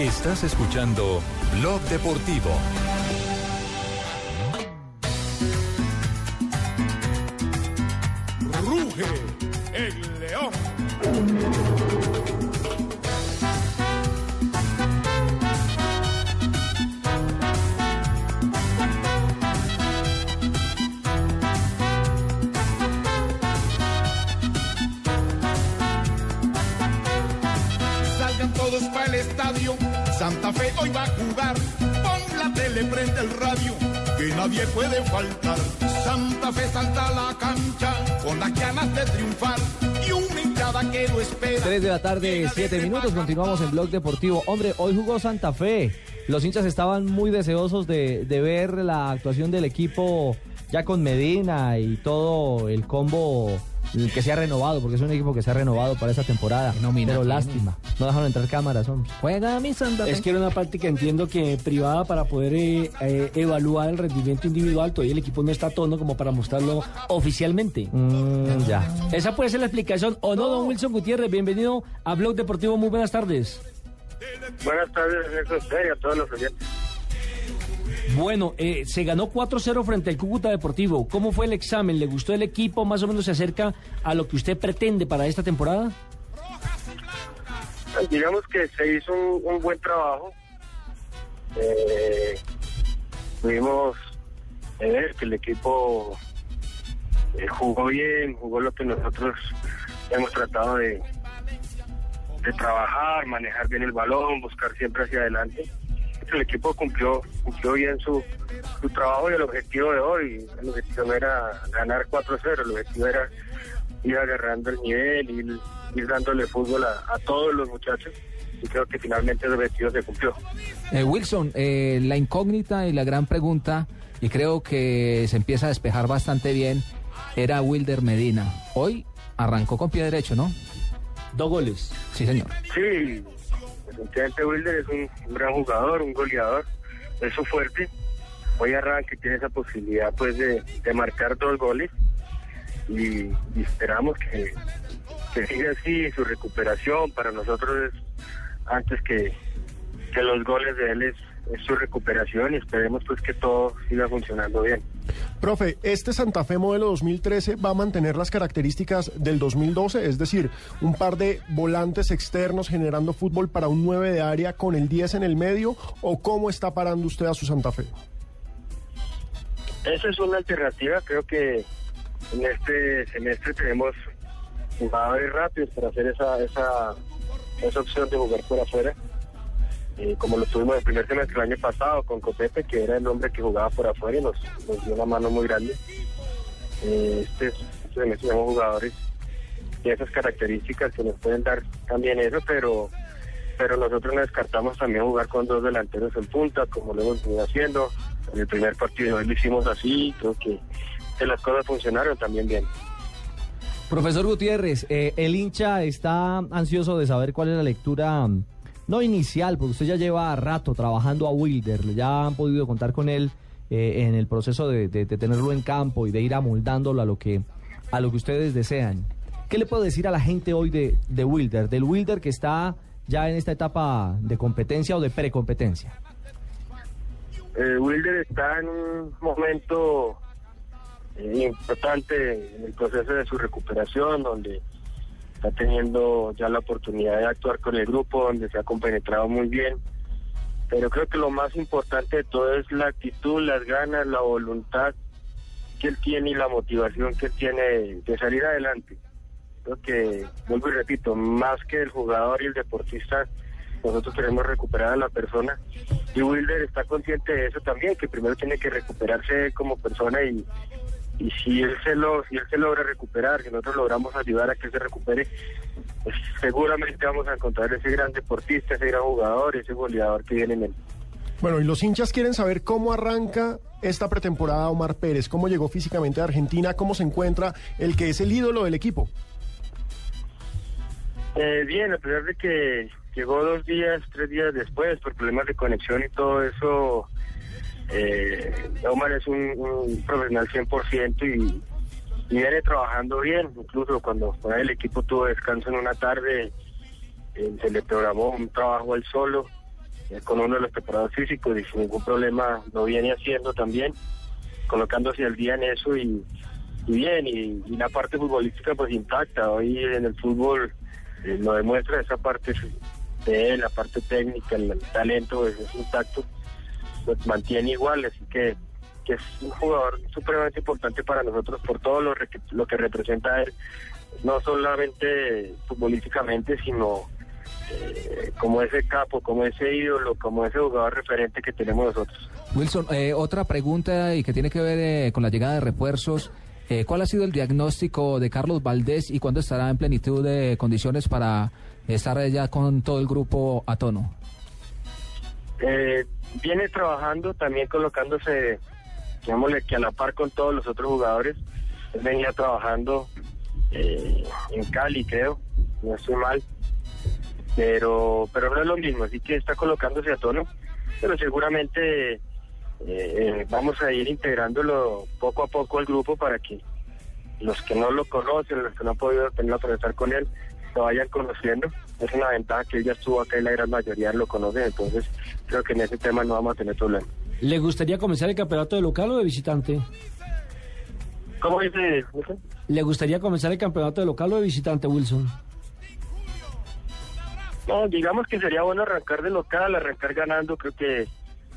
Estás escuchando Blog Deportivo. Ruge el león. Santa Fe hoy va a jugar. Pon la tele, prende el radio. Que nadie puede faltar. Santa Fe salta a la cancha. Con las ganas de triunfar. Y una hinchada que lo espera. 3 de la tarde, 7 minutos. Continuamos en Blog Deportivo. Hombre, hoy jugó Santa Fe. Los hinchas estaban muy deseosos de, de ver la actuación del equipo ya con Medina y todo el combo el que se ha renovado, porque es un equipo que se ha renovado para esta temporada. Pero lástima, no dejaron entrar cámaras, hombre. Juega mi Santa. Es que era una práctica, entiendo que privada para poder eh, eh, evaluar el rendimiento individual. Todavía el equipo no está a tono como para mostrarlo oficialmente. Mm, ya. Esa puede ser la explicación. ¿O no, don Wilson Gutiérrez? Bienvenido a Blog Deportivo. Muy buenas tardes. Buenas tardes, Ernesto Usted y a todos los oyentes. Bueno, eh, se ganó 4-0 frente al Cúcuta Deportivo. ¿Cómo fue el examen? ¿Le gustó el equipo? ¿Más o menos se acerca a lo que usted pretende para esta temporada? Digamos que se hizo un, un buen trabajo. Eh, pudimos ver que el equipo eh, jugó bien, jugó lo que nosotros hemos tratado de, de trabajar, manejar bien el balón, buscar siempre hacia adelante. El equipo cumplió, cumplió bien su, su trabajo y el objetivo de hoy. El objetivo era ganar 4-0, el objetivo era ir agarrando el nivel, ir, dándole fútbol a, a todos los muchachos. Y creo que finalmente el objetivo se cumplió. Eh, Wilson, eh, la incógnita y la gran pregunta, y creo que se empieza a despejar bastante bien, era Wilder Medina. Hoy arrancó con pie derecho, ¿no? Dos goles. Sí, señor. Sí, definitivamente Wilder es un, gran jugador, un goleador, es su fuerte. Hoy arranca y tiene esa posibilidad pues de, de marcar dos goles y, y esperamos que, que siga así su recuperación. Para nosotros es antes que, que los goles de él es, es su recuperación y esperemos pues que todo siga funcionando bien. Profe, ¿este Santa Fe modelo 2013 va a mantener las características del 2012? Es decir, un par de volantes externos generando fútbol para un 9 de área con el 10 en el medio, ¿o cómo está parando usted a su Santa Fe? Esa es una alternativa, creo que en este semestre tenemos jugadores rápidos para hacer esa, esa, esa opción de jugar por afuera. Eh, como lo tuvimos el primer semestre el año pasado con Copepe, que era el hombre que jugaba por afuera y nos, nos dio una mano muy grande. Eh, este, semestre tenemos jugadores de esas características que nos pueden dar también eso, pero pero nosotros no descartamos también jugar con dos delanteros en punta, como lo hemos venido haciendo. En el primer partido lo hicimos así, creo que, las cosas funcionaron también bien. Profesor Gutiérrez, eh, el hincha está ansioso de saber cuál es la lectura, no inicial, porque usted ya lleva rato trabajando a Wilder, ya han podido contar con él eh, en el proceso de, tenerlo en campo y de ir amoldándolo a lo que, a lo que ustedes desean. ¿Qué le puedo decir a la gente hoy de, de Wilder, del Wilder que está ya en esta etapa de competencia o de precompetencia? Eh, Wilder está en un momento eh, importante en el proceso de su recuperación, donde está teniendo ya la oportunidad de actuar con el grupo, donde se ha compenetrado muy bien. Pero creo que lo más importante de todo es la actitud, las ganas, la voluntad que él tiene y la motivación que él tiene de salir adelante. Creo que, vuelvo y repito, más que el jugador y el deportista, nosotros queremos recuperar a la persona. Y Wilder está consciente de eso también, que primero tiene que recuperarse como persona y, y si él se lo, si él se logra recuperar, si nosotros logramos ayudar a que se recupere, pues seguramente vamos a encontrar ese gran deportista, ese gran jugador, ese goleador que viene en él. Bueno, y los hinchas quieren saber cómo arranca esta pretemporada Omar Pérez, cómo llegó físicamente a Argentina, cómo se encuentra el que es el ídolo del equipo. Eh, bien, a pesar de que llegó dos días, tres días después por problemas de conexión y todo eso, eh, Omar es un, profesional 100% y, y viene trabajando bien. Incluso cuando el equipo tuvo descanso en una tarde, eh, se le programó un trabajo al solo eh, con uno de los preparados físicos y sin ningún problema lo viene haciendo también, colocándose al día en eso y, bien. Y, y la parte futbolística pues intacta. Hoy en el fútbol eh, lo demuestra esa parte de él, la parte técnica, el, talento pues, es intacto, lo mantiene igual, así que, que es un jugador supremamente importante para nosotros por todo lo, lo que representa él, no solamente futbolísticamente, sino eh, como ese capo, como ese ídolo, como ese jugador referente que tenemos nosotros. Wilson, eh, otra pregunta y que tiene que ver eh, con la llegada de refuerzos. Eh, ¿Cuál ha sido el diagnóstico de Carlos Valdés y cuándo estará en plenitud de condiciones para estar ya con todo el grupo a tono? Eh, viene trabajando, también colocándose, digámosle que a la par con todos los otros jugadores. Él venía trabajando eh, en Cali, creo, no estoy mal, pero pero no es lo mismo, así que está colocándose a tono, pero seguramente eh, eh, vamos a ir integrándolo poco a poco al grupo para que los que no lo conocen, los que no han podido tener la con él, lo vayan conociendo. Es una ventaja que él ya estuvo acá y la gran mayoría lo conocen, entonces creo que en ese tema no vamos a tener problema. ¿Le gustaría comenzar el campeonato de local o de visitante? ¿Cómo dice? Wilson? ¿Le gustaría comenzar el campeonato de local o de visitante, Wilson? No, digamos que sería bueno arrancar de local, arrancar ganando, creo que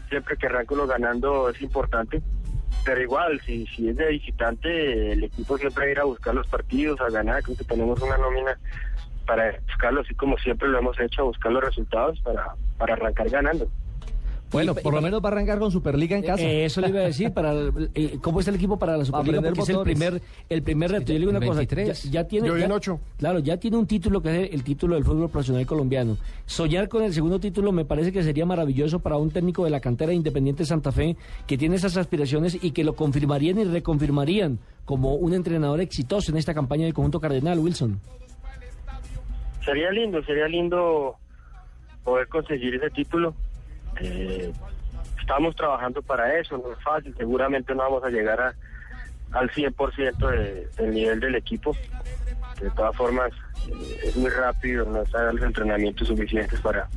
siempre que arranco uno ganando es importante. Pero igual, si, si es de visitante, el equipo siempre va a ir a buscar los partidos, a ganar. Creo que tenemos una nómina para buscarlo, así como siempre lo hemos hecho, a buscar los resultados para, para arrancar ganando. Bueno, por lo menos va a arrancar con Superliga en casa. Eh, eso le iba a decir, para eh, ¿cómo está el equipo para la Superliga? Porque es el primer, el primer reto. Yo le digo una cosa, 23. ya, ya tiene... Yo ya- en ocho. Claro, ya tiene un título que es el título del fútbol profesional colombiano. Soñar con el segundo título me parece que sería maravilloso para un técnico de la cantera de Independiente Santa Fe que tiene esas aspiraciones y que lo confirmarían y reconfirmarían como un entrenador exitoso en esta campaña del conjunto cardenal, Wilson. Sería lindo, sería lindo poder conseguir ese título. Eh, estamos trabajando para eso, no es fácil, seguramente no vamos a llegar a, al 100% de, del nivel del equipo. De todas formas, eh, es muy rápido, no están los entrenamientos suficientes para,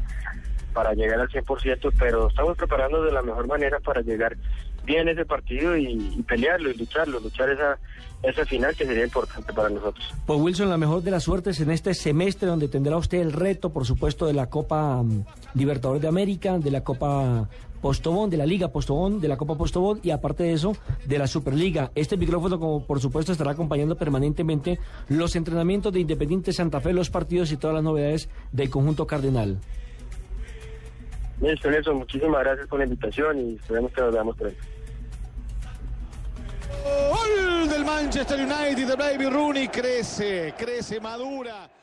para llegar al 100%, pero estamos preparando de la mejor manera para llegar bien ese partido y, y pelearlo y lucharlo, luchar esa, esa final que sería importante para nosotros. Pues Wilson, la mejor de las suertes en este semestre donde tendrá usted el reto, por supuesto, de la Copa mm, Libertadores de América, de la Copa Postobón, de la Liga Postobón, de la Copa Postobón y aparte de eso, de la Superliga. Este micrófono, como por supuesto, estará acompañando permanentemente los entrenamientos de Independiente Santa Fe, los partidos y todas las novedades del conjunto cardenal. Listo, Nelson, muchísimas gracias por la invitación y esperemos que nos veamos pronto. Manchester United Baby Rooney crece, crece, madura.